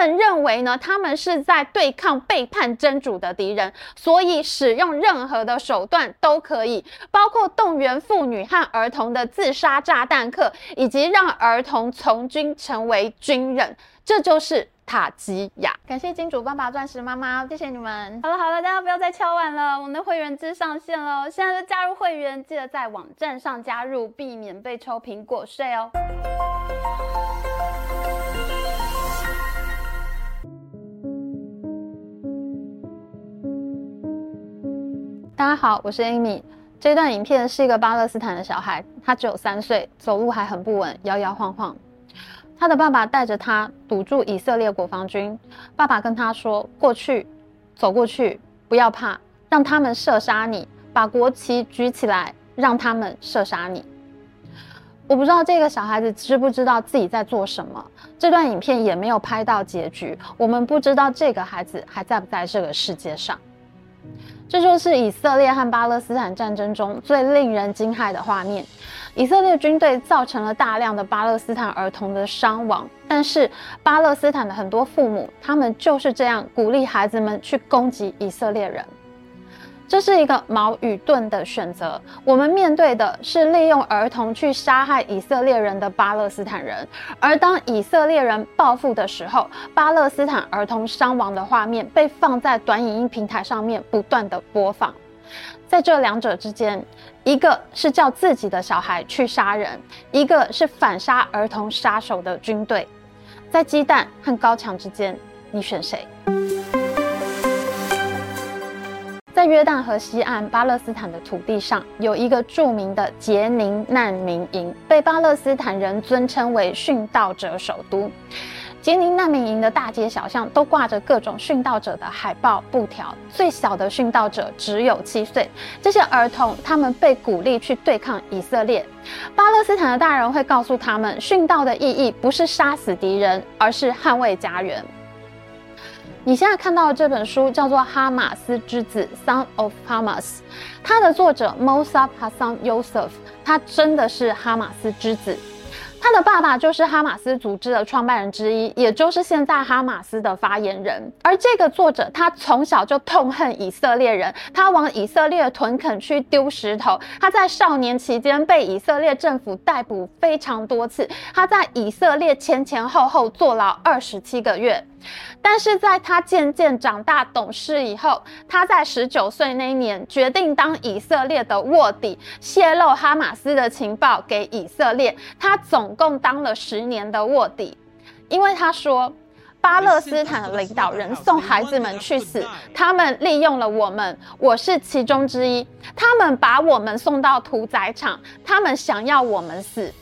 们认为呢，他们是在对抗背叛真主的敌人，所以使用任何的手段都可以，包括动员妇女和儿童的自杀炸弹客，以及让儿童从军成为军人。这就是塔基亚。感谢金主爸爸、钻石妈妈，谢谢你们。好了好了，大家不要再敲碗了，我们的会员制上线了，现在就加入会员，记得在网站上加入，避免被抽苹果税哦。大家好，我是 Amy。这段影片是一个巴勒斯坦的小孩，他只有三岁，走路还很不稳，摇摇晃晃。他的爸爸带着他堵住以色列国防军。爸爸跟他说：“过去，走过去，不要怕，让他们射杀你，把国旗举起来，让他们射杀你。”我不知道这个小孩子知不知道自己在做什么。这段影片也没有拍到结局，我们不知道这个孩子还在不在这个世界上。这就是以色列和巴勒斯坦战争中最令人惊骇的画面。以色列军队造成了大量的巴勒斯坦儿童的伤亡，但是巴勒斯坦的很多父母，他们就是这样鼓励孩子们去攻击以色列人。这是一个矛与盾的选择。我们面对的是利用儿童去杀害以色列人的巴勒斯坦人，而当以色列人报复的时候，巴勒斯坦儿童伤亡的画面被放在短影音平台上面不断的播放。在这两者之间，一个是叫自己的小孩去杀人，一个是反杀儿童杀手的军队。在鸡蛋和高墙之间，你选谁？约旦河西岸巴勒斯坦的土地上，有一个著名的杰宁难民营，被巴勒斯坦人尊称为殉道者首都。杰宁难民营的大街小巷都挂着各种殉道者的海报、布条。最小的殉道者只有七岁。这些儿童，他们被鼓励去对抗以色列。巴勒斯坦的大人会告诉他们，殉道的意义不是杀死敌人，而是捍卫家园。你现在看到的这本书叫做《哈马斯之子》（Son of Hamas），它的作者 Mossab Hassan Youssef，他真的是哈马斯之子。他的爸爸就是哈马斯组织的创办人之一，也就是现在哈马斯的发言人。而这个作者，他从小就痛恨以色列人，他往以色列屯垦区丢石头。他在少年期间被以色列政府逮捕非常多次，他在以色列前前后后坐牢二十七个月。但是在他渐渐长大懂事以后，他在十九岁那一年决定当以色列的卧底，泄露哈马斯的情报给以色列。他总共当了十年的卧底，因为他说巴勒斯坦领导人送孩子们去死，他们利用了我们，我是其中之一。他们把我们送到屠宰场，他们想要我们死。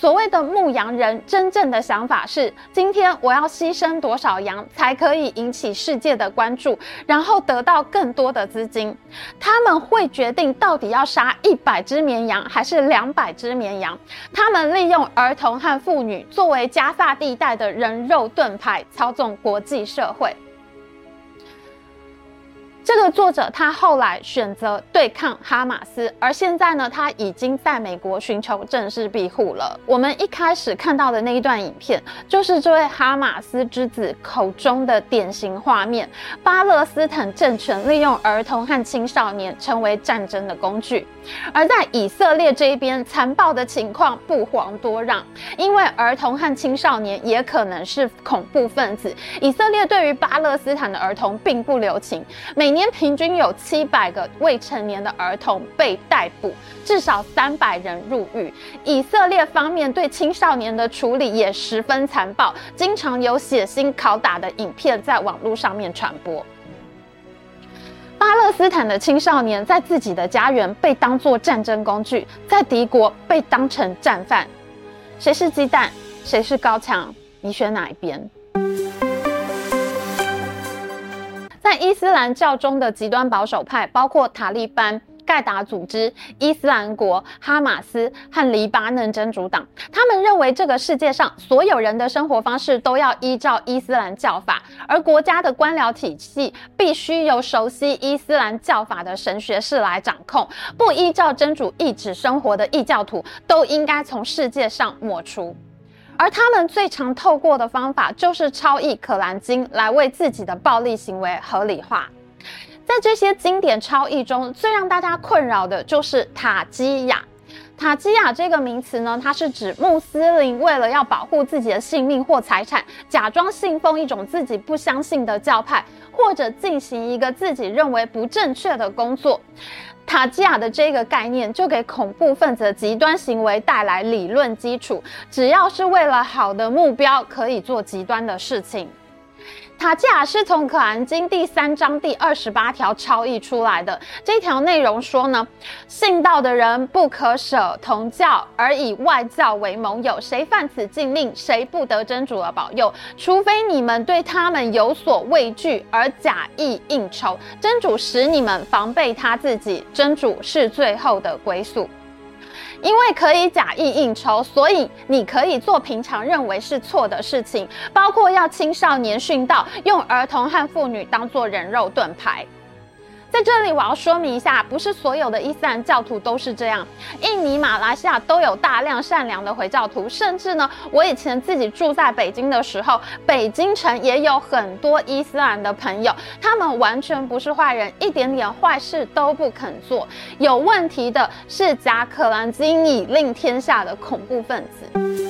所谓的牧羊人，真正的想法是：今天我要牺牲多少羊，才可以引起世界的关注，然后得到更多的资金。他们会决定到底要杀一百只绵羊，还是两百只绵羊。他们利用儿童和妇女作为加萨地带的人肉盾牌，操纵国际社会。这个作者他后来选择对抗哈马斯，而现在呢，他已经在美国寻求正式庇护了。我们一开始看到的那一段影片，就是这位哈马斯之子口中的典型画面：巴勒斯坦政权利用儿童和青少年成为战争的工具。而在以色列这一边，残暴的情况不遑多让，因为儿童和青少年也可能是恐怖分子。以色列对于巴勒斯坦的儿童并不留情，每年平均有七百个未成年的儿童被逮捕，至少三百人入狱。以色列方面对青少年的处理也十分残暴，经常有血腥拷打的影片在网络上面传播。巴勒斯坦的青少年在自己的家园被当作战争工具，在敌国被当成战犯。谁是鸡蛋？谁是高墙？你选哪一边？伊斯兰教中的极端保守派，包括塔利班、盖达组织、伊斯兰国、哈马斯和黎巴嫩真主党。他们认为这个世界上所有人的生活方式都要依照伊斯兰教法，而国家的官僚体系必须由熟悉伊斯兰教法的神学士来掌控。不依照真主意志生活的异教徒都应该从世界上抹除。而他们最常透过的方法就是超译《可兰经》来为自己的暴力行为合理化。在这些经典超译中，最让大家困扰的就是塔基亚。塔基亚这个名词呢，它是指穆斯林为了要保护自己的性命或财产，假装信奉一种自己不相信的教派，或者进行一个自己认为不正确的工作。塔基亚的这个概念就给恐怖分子的极端行为带来理论基础，只要是为了好的目标，可以做极端的事情。塔基亚是从《可兰经》第三章第二十八条超译出来的。这条内容说呢，信道的人不可舍同教而以外教为盟友，谁犯此禁令，谁不得真主的保佑。除非你们对他们有所畏惧而假意应酬，真主使你们防备他自己，真主是最后的归宿。因为可以假意应酬，所以你可以做平常认为是错的事情，包括要青少年训道，用儿童和妇女当做人肉盾牌。在这里，我要说明一下，不是所有的伊斯兰教徒都是这样。印尼、马来西亚都有大量善良的回教徒，甚至呢，我以前自己住在北京的时候，北京城也有很多伊斯兰的朋友，他们完全不是坏人，一点点坏事都不肯做。有问题的是假可兰经以令天下的恐怖分子。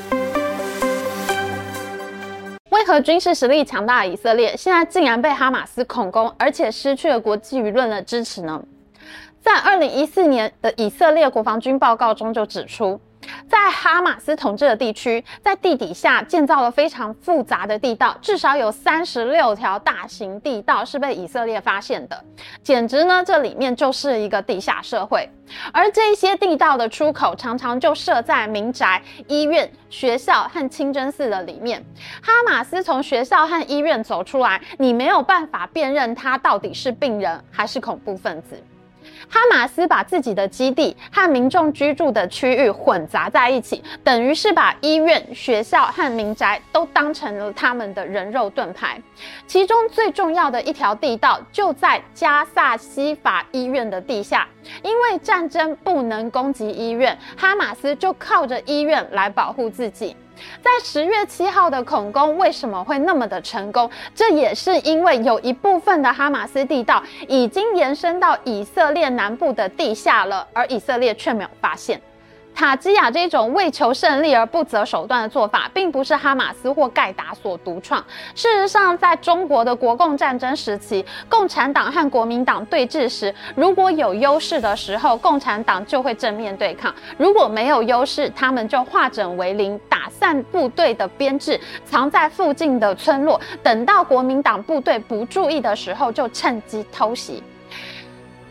和军事实力强大的以色列现在竟然被哈马斯恐攻，而且失去了国际舆论的支持呢？在二零一四年的以色列国防军报告中就指出，在哈马斯统治的地区，在地底下建造了非常复杂的地道，至少有三十六条大型地道是被以色列发现的，简直呢，这里面就是一个地下社会。而这些地道的出口常常就设在民宅、医院、学校和清真寺的里面。哈马斯从学校和医院走出来，你没有办法辨认他到底是病人还是恐怖分子。哈马斯把自己的基地和民众居住的区域混杂在一起，等于是把医院、学校和民宅都当成了他们的人肉盾牌。其中最重要的一条地道就在加萨西法医院的地下，因为战争不能攻击医院，哈马斯就靠着医院来保护自己。在十月七号的恐攻为什么会那么的成功？这也是因为有一部分的哈马斯地道已经延伸到以色列南部的地下了，而以色列却没有发现。塔基亚这种为求胜利而不择手段的做法，并不是哈马斯或盖达所独创。事实上，在中国的国共战争时期，共产党和国民党对峙时，如果有优势的时候，共产党就会正面对抗；如果没有优势，他们就化整为零，打散部队的编制，藏在附近的村落，等到国民党部队不注意的时候，就趁机偷袭。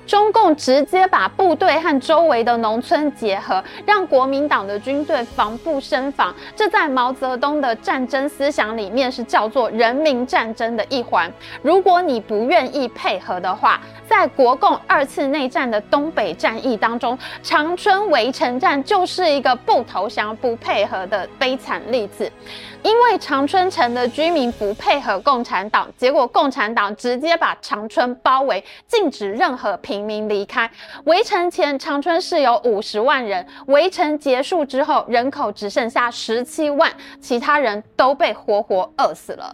中共直接把部队和周围的农村结合，让国民党的军队防不胜防。这在毛泽东的战争思想里面是叫做人民战争的一环。如果你不愿意配合的话，在国共二次内战的东北战役当中，长春围城战就是一个不投降、不配合的悲惨例子。因为长春城的居民不配合共产党，结果共产党直接把长春包围，禁止任何平民离开。围城前，长春市有五十万人；围城结束之后，人口只剩下十七万，其他人都被活活饿死了。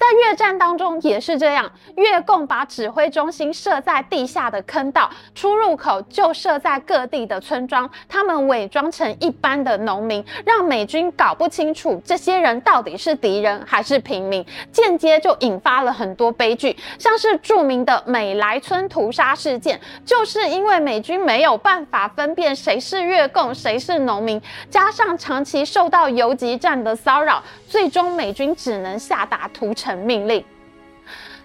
在越战当中也是这样，越共把指挥中心设在地下的坑道，出入口就设在各地的村庄。他们伪装成一般的农民，让美军搞不清楚这些人到底是敌人还是平民，间接就引发了很多悲剧，像是著名的美莱村屠杀事件，就是因为美军没有办法分辨谁是越共，谁是农民，加上长期受到游击战的骚扰，最终美军只能下达屠城命令，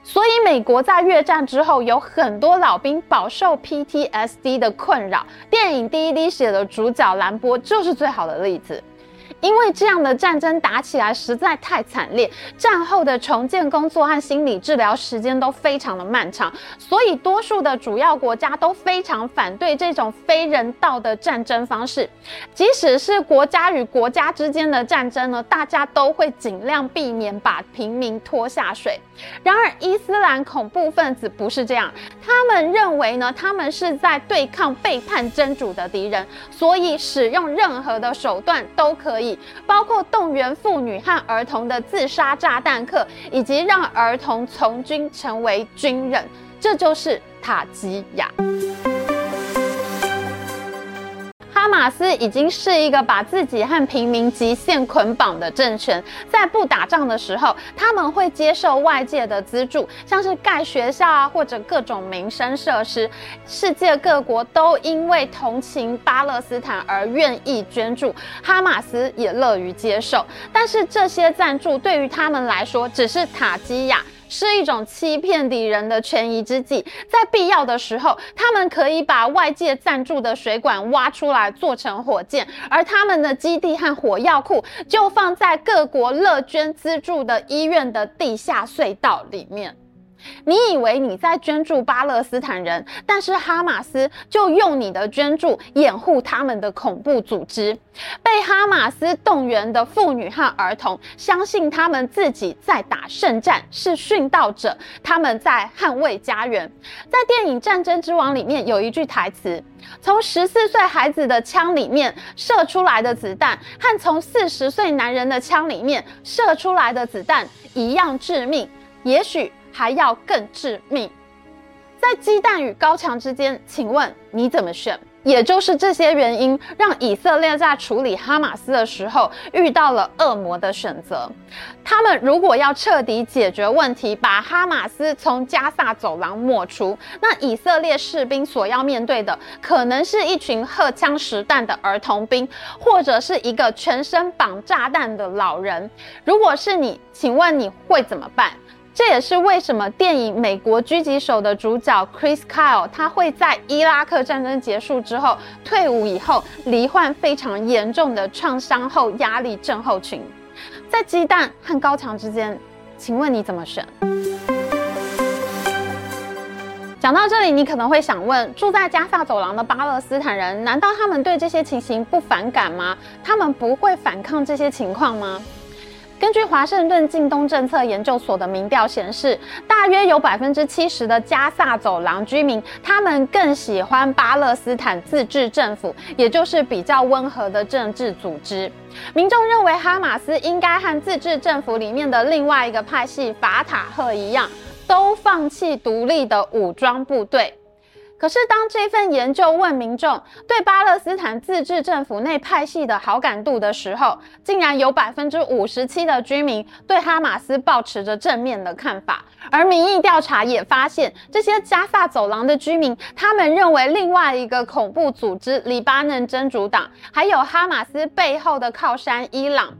所以美国在越战之后有很多老兵饱受 PTSD 的困扰。电影《第一滴血》的主角兰波就是最好的例子。因为这样的战争打起来实在太惨烈，战后的重建工作和心理治疗时间都非常的漫长，所以多数的主要国家都非常反对这种非人道的战争方式。即使是国家与国家之间的战争呢，大家都会尽量避免把平民拖下水。然而，伊斯兰恐怖分子不是这样，他们认为呢，他们是在对抗背叛真主的敌人，所以使用任何的手段都可以。包括动员妇女和儿童的自杀炸弹客，以及让儿童从军成为军人。这就是塔吉亚。哈马斯已经是一个把自己和平民极限捆绑的政权，在不打仗的时候，他们会接受外界的资助，像是盖学校啊，或者各种民生设施。世界各国都因为同情巴勒斯坦而愿意捐助，哈马斯也乐于接受。但是这些赞助对于他们来说，只是塔基亚。是一种欺骗敌人的权宜之计，在必要的时候，他们可以把外界赞助的水管挖出来做成火箭，而他们的基地和火药库就放在各国乐捐资助的医院的地下隧道里面。你以为你在捐助巴勒斯坦人，但是哈马斯就用你的捐助掩护他们的恐怖组织。被哈马斯动员的妇女和儿童，相信他们自己在打圣战，是殉道者，他们在捍卫家园。在电影《战争之王》里面有一句台词：从十四岁孩子的枪里面射出来的子弹，和从四十岁男人的枪里面射出来的子弹一样致命。也许。还要更致命，在鸡蛋与高墙之间，请问你怎么选？也就是这些原因，让以色列在处理哈马斯的时候遇到了恶魔的选择。他们如果要彻底解决问题，把哈马斯从加萨走廊抹除，那以色列士兵所要面对的，可能是一群荷枪实弹的儿童兵，或者是一个全身绑炸弹的老人。如果是你，请问你会怎么办？这也是为什么电影《美国狙击手》的主角 Chris Kyle，他会在伊拉克战争结束之后退伍以后罹患非常严重的创伤后压力症候群。在鸡蛋和高墙之间，请问你怎么选？讲到这里，你可能会想问：住在加萨走廊的巴勒斯坦人，难道他们对这些情形不反感吗？他们不会反抗这些情况吗？根据华盛顿近东政策研究所的民调显示，大约有百分之七十的加萨走廊居民，他们更喜欢巴勒斯坦自治政府，也就是比较温和的政治组织。民众认为，哈马斯应该和自治政府里面的另外一个派系法塔赫一样，都放弃独立的武装部队。可是，当这份研究问民众对巴勒斯坦自治政府内派系的好感度的时候，竟然有百分之五十七的居民对哈马斯抱持着正面的看法。而民意调查也发现，这些加萨走廊的居民，他们认为另外一个恐怖组织黎巴嫩真主党，还有哈马斯背后的靠山伊朗。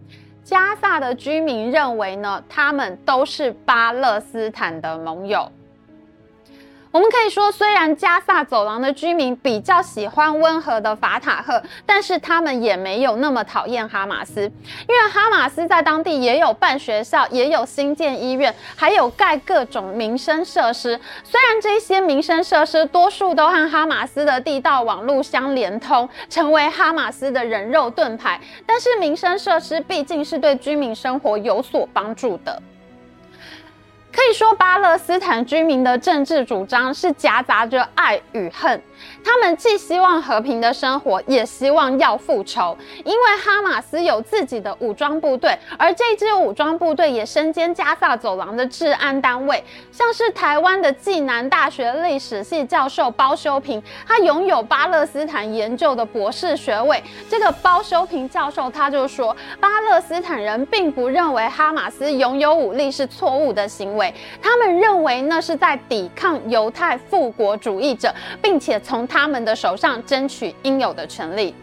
加萨的居民认为呢，他们都是巴勒斯坦的盟友。我们可以说，虽然加萨走廊的居民比较喜欢温和的法塔赫，但是他们也没有那么讨厌哈马斯，因为哈马斯在当地也有办学校，也有新建医院，还有盖各种民生设施。虽然这些民生设施多数都和哈马斯的地道网络相连通，成为哈马斯的人肉盾牌，但是民生设施毕竟是对居民生活有所帮助的。可以说，巴勒斯坦居民的政治主张是夹杂着爱与恨。他们既希望和平的生活，也希望要复仇。因为哈马斯有自己的武装部队，而这支武装部队也身兼加萨走廊的治安单位。像是台湾的暨南大学历史系教授包修平，他拥有巴勒斯坦研究的博士学位。这个包修平教授他就说，巴勒斯坦人并不认为哈马斯拥有武力是错误的行为。他们认为那是在抵抗犹太复国主义者，并且从从他们的手上争取应有的权利。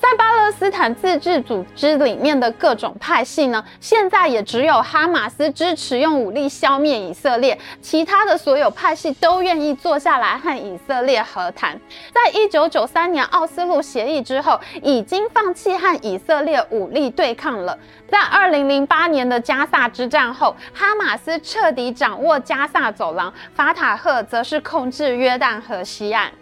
在巴勒斯坦自治组织里面的各种派系呢，现在也只有哈马斯支持用武力消灭以色列，其他的所有派系都愿意坐下来和以色列和谈。在一九九三年奥斯陆协议之后，已经放弃和以色列武力对抗了。在二零零八年的加萨之战后，哈马斯彻底掌握加萨走廊，法塔赫则是控制约旦河西岸。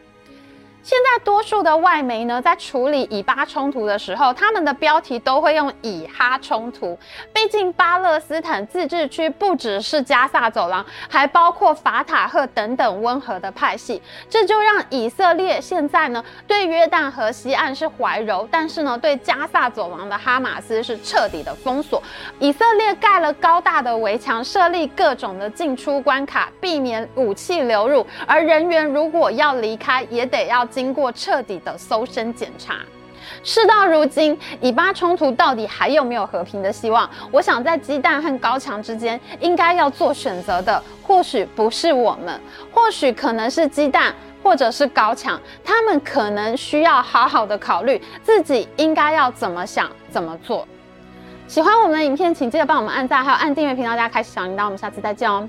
现在多数的外媒呢，在处理以巴冲突的时候，他们的标题都会用以哈冲突。毕竟巴勒斯坦自治区不只是加萨走廊，还包括法塔赫等等温和的派系，这就让以色列现在呢对约旦河西岸是怀柔，但是呢对加萨走廊的哈马斯是彻底的封锁。以色列盖了高大的围墙，设立各种的进出关卡，避免武器流入，而人员如果要离开，也得要。经过彻底的搜身检查，事到如今，以巴冲突到底还有没有和平的希望？我想在鸡蛋和高墙之间，应该要做选择的，或许不是我们，或许可能是鸡蛋，或者是高墙，他们可能需要好好的考虑自己应该要怎么想、怎么做。喜欢我们的影片，请记得帮我们按赞，还有按订阅频道，大家开始小铃铛，我们下次再见哦。